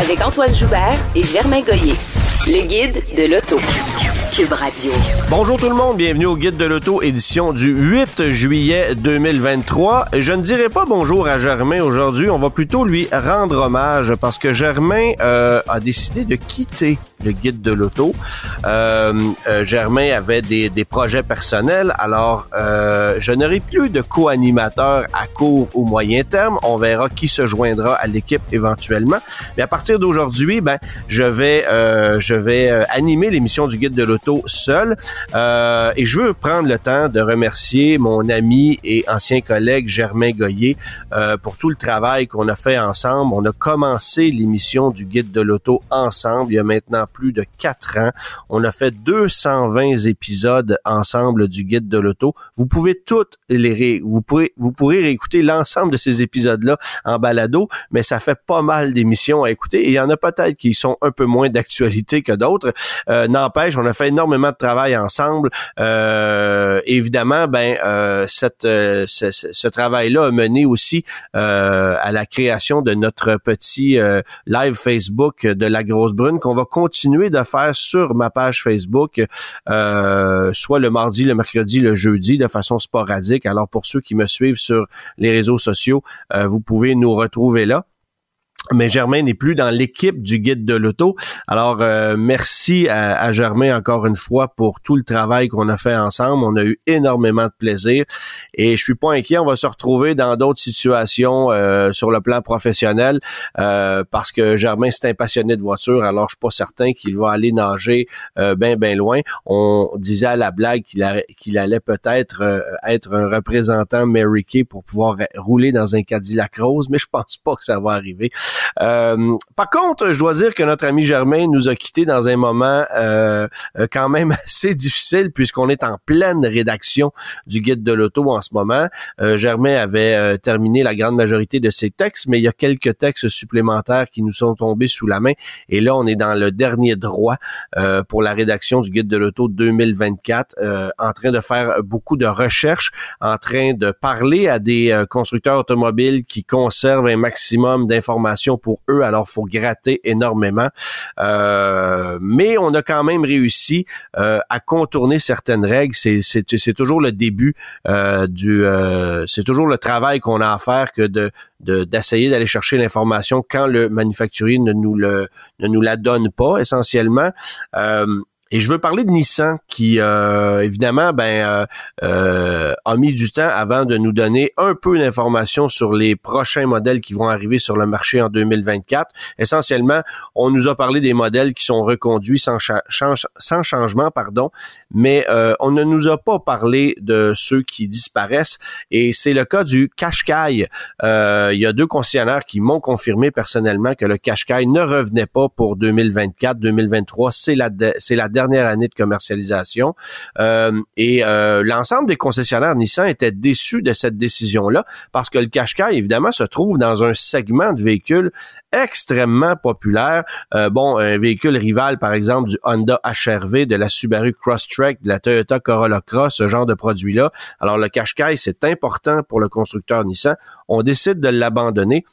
Avec Antoine Joubert et Germain Goyer. Le guide de l'auto. Bonjour tout le monde, bienvenue au Guide de l'Auto, édition du 8 juillet 2023. Je ne dirai pas bonjour à Germain aujourd'hui, on va plutôt lui rendre hommage parce que Germain euh, a décidé de quitter le Guide de l'Auto. Euh, euh, Germain avait des, des, projets personnels, alors je n'aurai plus de co-animateur à court ou moyen terme. On verra qui se joindra à l'équipe éventuellement. Mais à partir d'aujourd'hui, ben, je vais, je vais animer l'émission du Guide de l'Auto seul. Euh, et je veux prendre le temps de remercier mon ami et ancien collègue Germain Goyer euh, pour tout le travail qu'on a fait ensemble. On a commencé l'émission du Guide de l'auto ensemble il y a maintenant plus de quatre ans. On a fait 220 épisodes ensemble du Guide de l'auto. Vous pouvez toutes les vous pourrez vous pourrez réécouter l'ensemble de ces épisodes là en balado, mais ça fait pas mal d'émissions à écouter et il y en a peut-être qui sont un peu moins d'actualité que d'autres. Euh, N'empêche, on a fait énormément de travail ensemble. Euh, évidemment, ben euh, cette, euh, ce, ce travail-là a mené aussi euh, à la création de notre petit euh, live Facebook de la grosse brune qu'on va continuer de faire sur ma page Facebook, soit le mardi, le mercredi, le jeudi, de façon sporadique. Alors pour ceux qui me suivent sur les réseaux sociaux, vous pouvez nous retrouver là mais Germain n'est plus dans l'équipe du guide de l'auto. Alors euh, merci à, Germain encore une fois pour tout le travail qu'on a fait ensemble. On a eu énormément de plaisir et je suis pas inquiet. On va se retrouver dans d'autres situations euh, sur le plan professionnel euh, parce que Germain c'est un passionné de voiture. Alors je suis pas certain qu'il va aller nager ben ben loin. On disait à la blague qu'il allait peut-être être un représentant Mary Kay pour pouvoir rouler dans un Cadillac rose, mais je pense pas que ça va arriver. Euh, par contre, je dois dire que notre ami Germain nous a quittés dans un moment euh, quand même assez difficile puisqu'on est en pleine rédaction du guide de l'auto en ce moment. Euh, Germain avait euh, terminé la grande majorité de ses textes, mais il y a quelques textes supplémentaires qui nous sont tombés sous la main. Et là, on est dans le dernier droit euh, pour la rédaction du guide de l'auto 2024, en train de faire beaucoup de recherches, en train de parler à des constructeurs automobiles qui conservent un maximum d'informations pour eux, alors faut gratter énormément. Euh, mais on a quand même réussi euh, à contourner certaines règles. C'est, toujours le début euh, du, euh, c'est toujours le travail qu'on a à faire que de, de d'essayer d'aller chercher l'information quand le manufacturier ne nous le ne nous la donne pas essentiellement. Et je veux parler de Nissan qui, euh, évidemment, ben, euh, euh, a mis du temps avant de nous donner un peu d'informations sur les prochains modèles qui vont arriver sur le marché en 2024. Essentiellement, on nous a parlé des modèles qui sont reconduits sans, cha sans changement, pardon, mais euh, on ne nous a pas parlé de ceux qui disparaissent. Et c'est le cas du Qashqai. Euh, il y a deux concessionnaires qui m'ont confirmé personnellement que le Qashqai ne revenait pas pour 2024-2023. C'est la, c'est la dernière année de commercialisation. Euh, et euh, l'ensemble des concessionnaires Nissan étaient déçus de cette décision-là parce que le Qashqai, évidemment, se trouve dans un segment de véhicules extrêmement populaire. Euh, bon, un véhicule rival, par exemple, du Honda HRV, de la Subaru Crosstrek, de la Toyota Corolla Cross, ce genre de produit-là. Alors, le Qashqai, c'est important pour le constructeur Nissan. On décide de l'abandonner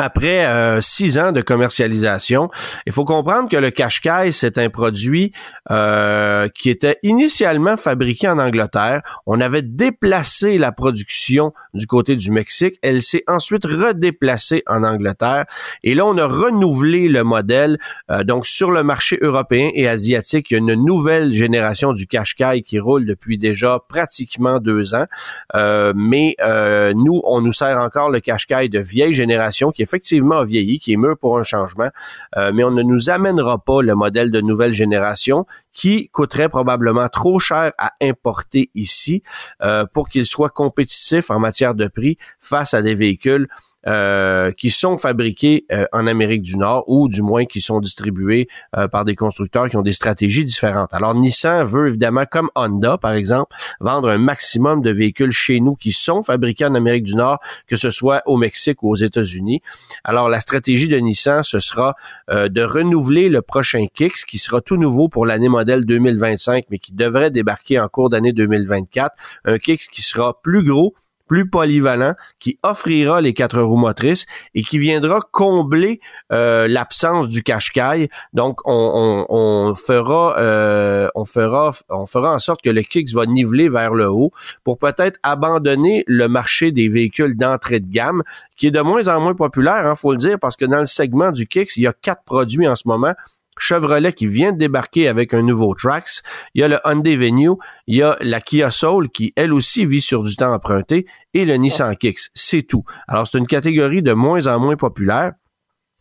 après euh, six ans de commercialisation, il faut comprendre que le Qashqai, c'est un produit euh, qui était initialement fabriqué en Angleterre. On avait déplacé la production du côté du Mexique. Elle s'est ensuite redéplacée en Angleterre. Et là, on a renouvelé le modèle. Euh, donc, sur le marché européen et asiatique, il y a une nouvelle génération du Qashqai qui roule depuis déjà pratiquement deux ans. Euh, mais euh, nous, on nous sert encore le Qashqai de vieille génération qui est effectivement vieilli, qui est mûr pour un changement, euh, mais on ne nous amènera pas le modèle de nouvelle génération qui coûterait probablement trop cher à importer ici euh, pour qu'il soit compétitif en matière de prix face à des véhicules euh, qui sont fabriqués euh, en Amérique du Nord ou du moins qui sont distribués euh, par des constructeurs qui ont des stratégies différentes. Alors Nissan veut évidemment, comme Honda par exemple, vendre un maximum de véhicules chez nous qui sont fabriqués en Amérique du Nord, que ce soit au Mexique ou aux États-Unis. Alors la stratégie de Nissan, ce sera de renouveler le prochain Kicks qui sera tout nouveau pour l'année modèle 2025, mais qui devrait débarquer en cours d'année 2024. Un Kicks qui sera plus gros, plus polyvalent, qui offrira les quatre roues motrices et qui viendra combler euh, l'absence du cache-caille. Donc, on, fera, euh, on fera, on fera en sorte que le Kicks va niveler vers le haut pour peut-être abandonner le marché des véhicules d'entrée de gamme, qui est de moins en moins populaire, hein, faut le dire, parce que dans le segment du Kicks, il y a quatre produits en ce moment Chevrolet qui vient de débarquer avec un nouveau Trax. Il y a le Hyundai Venue, il y a la Kia Soul qui elle aussi vit sur du temps emprunté et le Nissan Kicks. C'est tout. Alors c'est une catégorie de moins en moins populaire.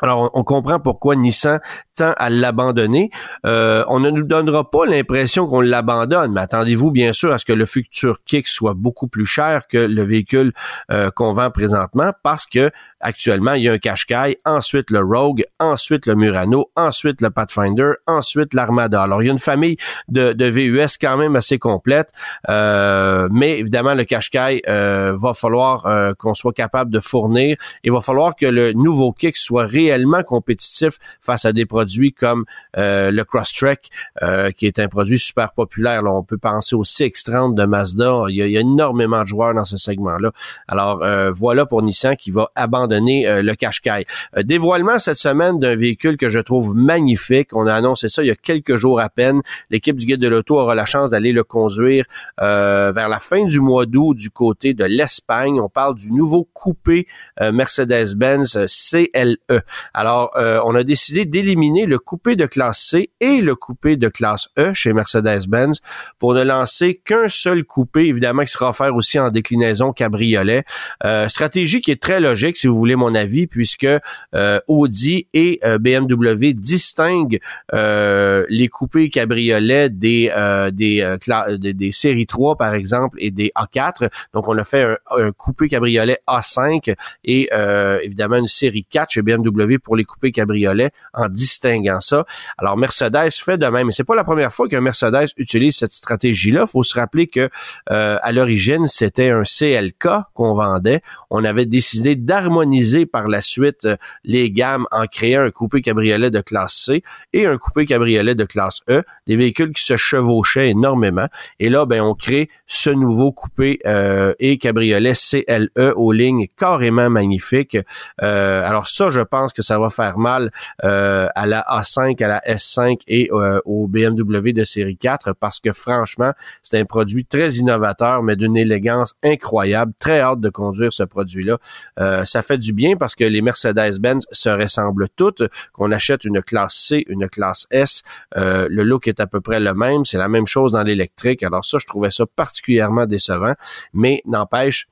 Alors, on comprend pourquoi Nissan tend à l'abandonner. Euh, on ne nous donnera pas l'impression qu'on l'abandonne, mais attendez-vous bien sûr à ce que le futur Kick soit beaucoup plus cher que le véhicule euh, qu'on vend présentement, parce que actuellement il y a un Qashqai, ensuite le Rogue, ensuite le Murano, ensuite le Pathfinder, ensuite l'Armada. Alors il y a une famille de, de VUS quand même assez complète, euh, mais évidemment le Qashqai va falloir qu'on soit capable de fournir. Il va falloir que le nouveau Kick soit réellement compétitif face à des produits comme euh, le Crosstrek, euh, qui est un produit super populaire. Là, on peut penser au CX-30 de Mazda. Il y, a, énormément de joueurs dans ce segment-là. Alors, euh, voilà pour Nissan qui va abandonner le Qashqai. dévoilement cette semaine d'un véhicule que je trouve magnifique. On a annoncé ça il y a quelques jours à peine. L'équipe du Guide de l'Auto aura la chance d'aller le conduire vers la fin du mois d'août du côté de l'Espagne. On parle du nouveau coupé Mercedes-Benz CLE. Alors, euh, on a décidé d'éliminer le coupé de classe C et le coupé de classe E chez Mercedes-Benz pour ne lancer qu'un seul coupé, évidemment, qui sera offert aussi en déclinaison cabriolet. Euh, stratégie qui est très logique, si vous voulez mon avis, puisque euh, Audi et BMW distinguent les coupés cabriolets des des, des, séries 3, par exemple, et des A4. Donc, on a fait un, un coupé cabriolet A5 et évidemment une série 4 chez BMW pour les coupés cabriolets en distinguant ça. Alors Mercedes fait de même. Et c'est pas la première fois qu'un Mercedes utilise cette stratégie-là. Faut se rappeler que euh, à l'origine c'était un CLK qu'on vendait. On avait décidé d'harmoniser par la suite euh, les gammes en créant un coupé cabriolet de classe C et un coupé cabriolet de classe E, des véhicules qui se chevauchaient énormément. Et là, ben on crée ce nouveau coupé euh, et cabriolet CLE aux lignes carrément magnifiques. alors ça, je pense que ça va faire mal euh, à la A5, à la S5 et euh, au BMW de série 4 parce que franchement, c'est un produit très innovateur, mais d'une élégance incroyable. Très hâte de conduire ce produit-là. Euh, ça fait du bien parce que les Mercedes-Benz se ressemblent toutes. Qu'on achète une classe C, une classe S, le look est à peu près le même. C'est la même chose dans l'électrique. Alors ça, je trouvais ça particulièrement décevant, mais n'empêche,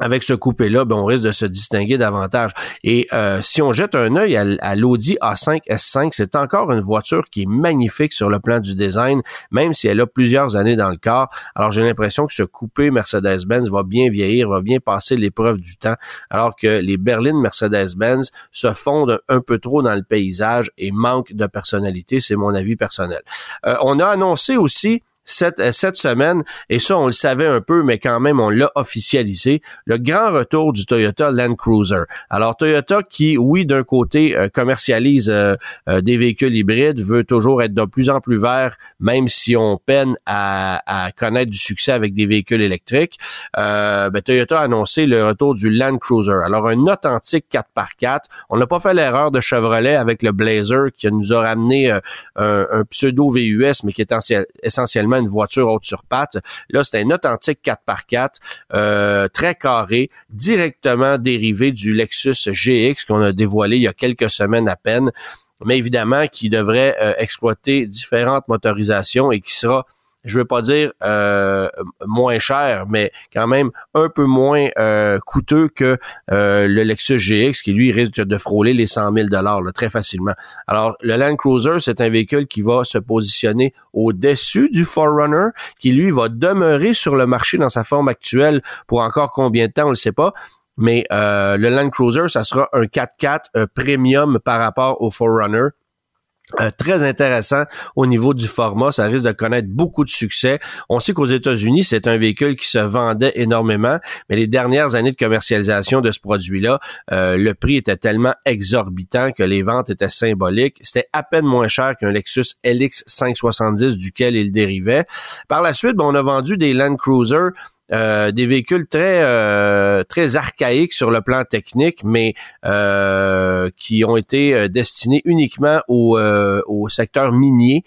avec ce coupé-là, ben, on risque de se distinguer davantage. Et euh, si on jette un œil à, l'Audi A5 S5, c'est encore une voiture qui est magnifique sur le plan du design, même si elle a plusieurs années dans le corps. Alors j'ai l'impression que ce coupé Mercedes-Benz va bien vieillir, va bien passer l'épreuve du temps, alors que les berlines Mercedes-Benz se fondent un peu trop dans le paysage et manquent de personnalité. C'est mon avis personnel. Euh, on a annoncé aussi cette, euh, cette semaine, et ça on le savait un peu, mais quand même on l'a officialisé, le grand retour du Toyota Land Cruiser. Alors Toyota qui, oui, d'un côté euh, commercialise euh, des véhicules hybrides, veut toujours être de plus en plus vert, même si on peine à, à connaître du succès avec des véhicules électriques. Ben, Toyota a annoncé le retour du Land Cruiser. Alors un authentique 4x4. On n'a pas fait l'erreur de Chevrolet avec le Blazer qui nous a ramené un pseudo VUS, mais qui est essentiellement une voiture haute sur pattes. Là, c'est un authentique 4x4, euh, très carré, directement dérivé du Lexus GX qu'on a dévoilé il y a quelques semaines à peine mais évidemment qui devrait euh, exploiter différentes motorisations et qui sera je veux pas dire euh, moins cher, mais quand même un peu moins euh, coûteux que euh, le Lexus GX, qui lui risque de frôler les 100 000 dollars très facilement. Alors, le Land Cruiser, c'est un véhicule qui va se positionner au-dessus du Forerunner, qui lui va demeurer sur le marché dans sa forme actuelle pour encore combien de temps, on le sait pas, mais le Land Cruiser, ça sera un 4x4 premium par rapport au Forerunner. Euh, très intéressant au niveau du format. Ça risque de connaître beaucoup de succès. On sait qu'aux États-Unis, c'est un véhicule qui se vendait énormément, mais les dernières années de commercialisation de ce produit-là, euh, le prix était tellement exorbitant que les ventes étaient symboliques. C'était à peine moins cher qu'un Lexus LX 570 duquel il dérivait. Par la suite, ben, on a vendu des Land Cruiser euh, des véhicules très euh, très archaïques sur le plan technique, mais euh, qui ont été destinés uniquement au, au secteur minier.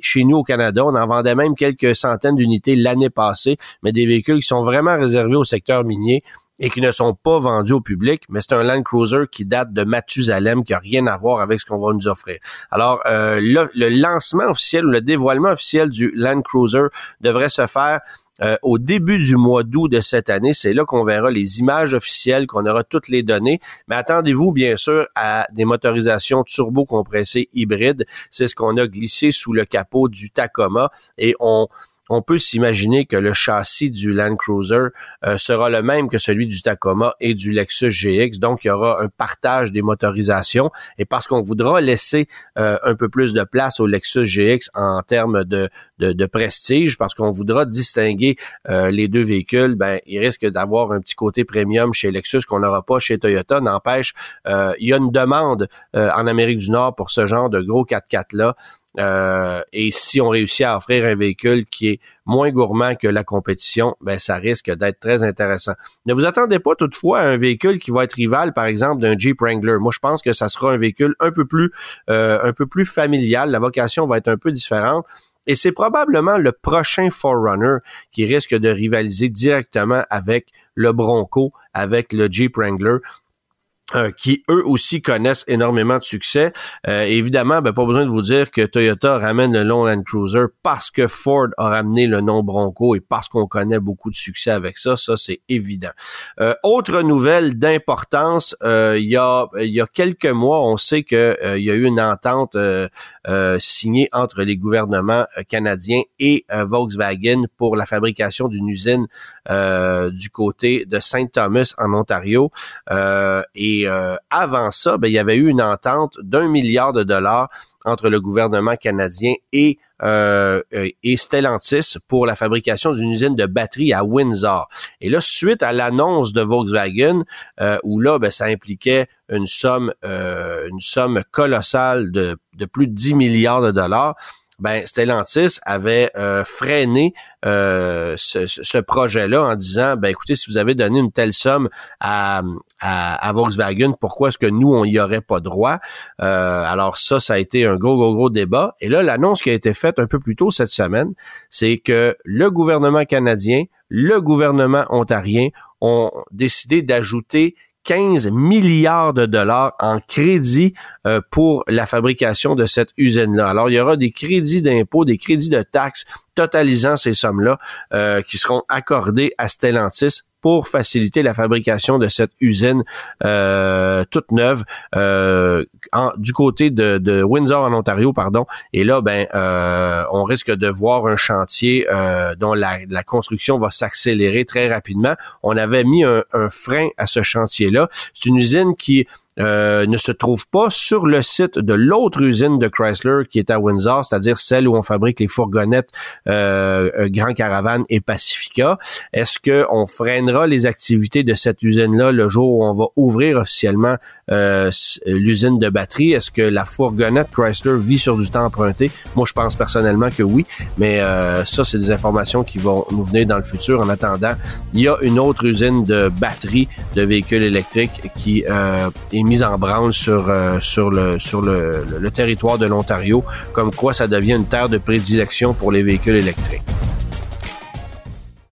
chez nous au Canada, on en vendait même quelques centaines d'unités l'année passée, mais des véhicules qui sont vraiment réservés au secteur minier et qui ne sont pas vendus au public, mais c'est un Land Cruiser qui date de Mathusalem, qui a rien à voir avec ce qu'on va nous offrir. Alors, le, le, lancement officiel ou le dévoilement officiel du Land Cruiser devrait se faire euh, au début du mois d'août de cette année. C'est là qu'on verra les images officielles, qu'on aura toutes les données. Mais attendez-vous bien sûr à des motorisations turbo-compressées hybrides. C'est ce qu'on a glissé sous le capot du Tacoma et on on peut s'imaginer que le châssis du Land Cruiser euh, sera le même que celui du Tacoma et du Lexus GX. Donc, il y aura un partage des motorisations. Et parce qu'on voudra laisser euh, un peu plus de place au Lexus GX en termes de, de, prestige, parce qu'on voudra distinguer euh, les deux véhicules, ben, il risque d'avoir un petit côté premium chez Lexus qu'on n'aura pas chez Toyota. N'empêche, il y a une demande en Amérique du Nord pour ce genre de gros 4x4-là. Euh, et si on réussit à offrir un véhicule qui est moins gourmand que la compétition, ben ça risque d'être très intéressant. Ne vous attendez pas toutefois à un véhicule qui va être rival, par exemple, d'un Jeep Wrangler. Moi, je pense que ça sera un véhicule un peu plus, euh, un peu plus familial. La vocation va être un peu différente. Et c'est probablement le prochain Forerunner qui risque de rivaliser directement avec le Bronco, avec le Jeep Wrangler. Euh, qui eux aussi connaissent énormément de succès. Euh, évidemment, ben, pas besoin de vous dire que Toyota ramène le long Land Cruiser parce que Ford a ramené le nom Bronco et parce qu'on connaît beaucoup de succès avec ça. Ça, c'est évident. Euh, autre nouvelle d'importance, il y a il y a quelques mois, on sait que il y a eu une entente signée entre les gouvernements canadiens et Volkswagen pour la fabrication d'une usine du côté de Saint Thomas en Ontario et euh, avant ça, ben, il y avait eu une entente d'un milliard de dollars entre le gouvernement canadien et euh, euh, et Stellantis pour la fabrication d'une usine de batteries à Windsor. Et là, suite à l'annonce de Volkswagen, où là, ben, ça impliquait une somme, une somme colossale de, de plus de 10 milliards de dollars, ben Stellantis avait euh, freiné euh, ce, projet-là en disant ben écoutez si vous avez donné une telle somme à, à, Volkswagen pourquoi est-ce que nous on y aurait pas droit? Euh, alors ça ça a été un gros gros gros débat. Et là l'annonce qui a été faite un peu plus tôt cette semaine c'est que le gouvernement canadien le gouvernement ontarien ont décidé d'ajouter 15 milliards de dollars en crédit euh, pour la fabrication de cette usine-là. Alors, il y aura des crédits d'impôts, des crédits de taxes totalisant ces sommes-là euh, qui seront accordés à Stellantis pour faciliter la fabrication de cette usine euh, toute neuve euh, du côté de, Windsor en Ontario, pardon. Et là, ben, euh, on risque de voir un chantier dont la, construction va s'accélérer très rapidement. On avait mis un frein à ce chantier-là. C'est une usine qui euh, ne se trouve pas sur le site de l'autre usine de Chrysler qui est à Windsor, c'est-à-dire celle où on fabrique les fourgonnettes euh, euh Grand Caravan et Pacifica. Est-ce que on freinera les activités de cette usine-là le jour où on va ouvrir officiellement l'usine de batterie? Est-ce que la fourgonnette Chrysler vit sur du temps emprunté? Moi, je pense personnellement que oui, mais ça, c'est des informations qui vont nous venir dans le futur. En attendant, il y a une autre usine de batterie de véhicules électriques qui est mise en branle sur, euh, sur, le, sur le, le territoire de l'Ontario, comme quoi ça devient une terre de prédilection pour les véhicules électriques.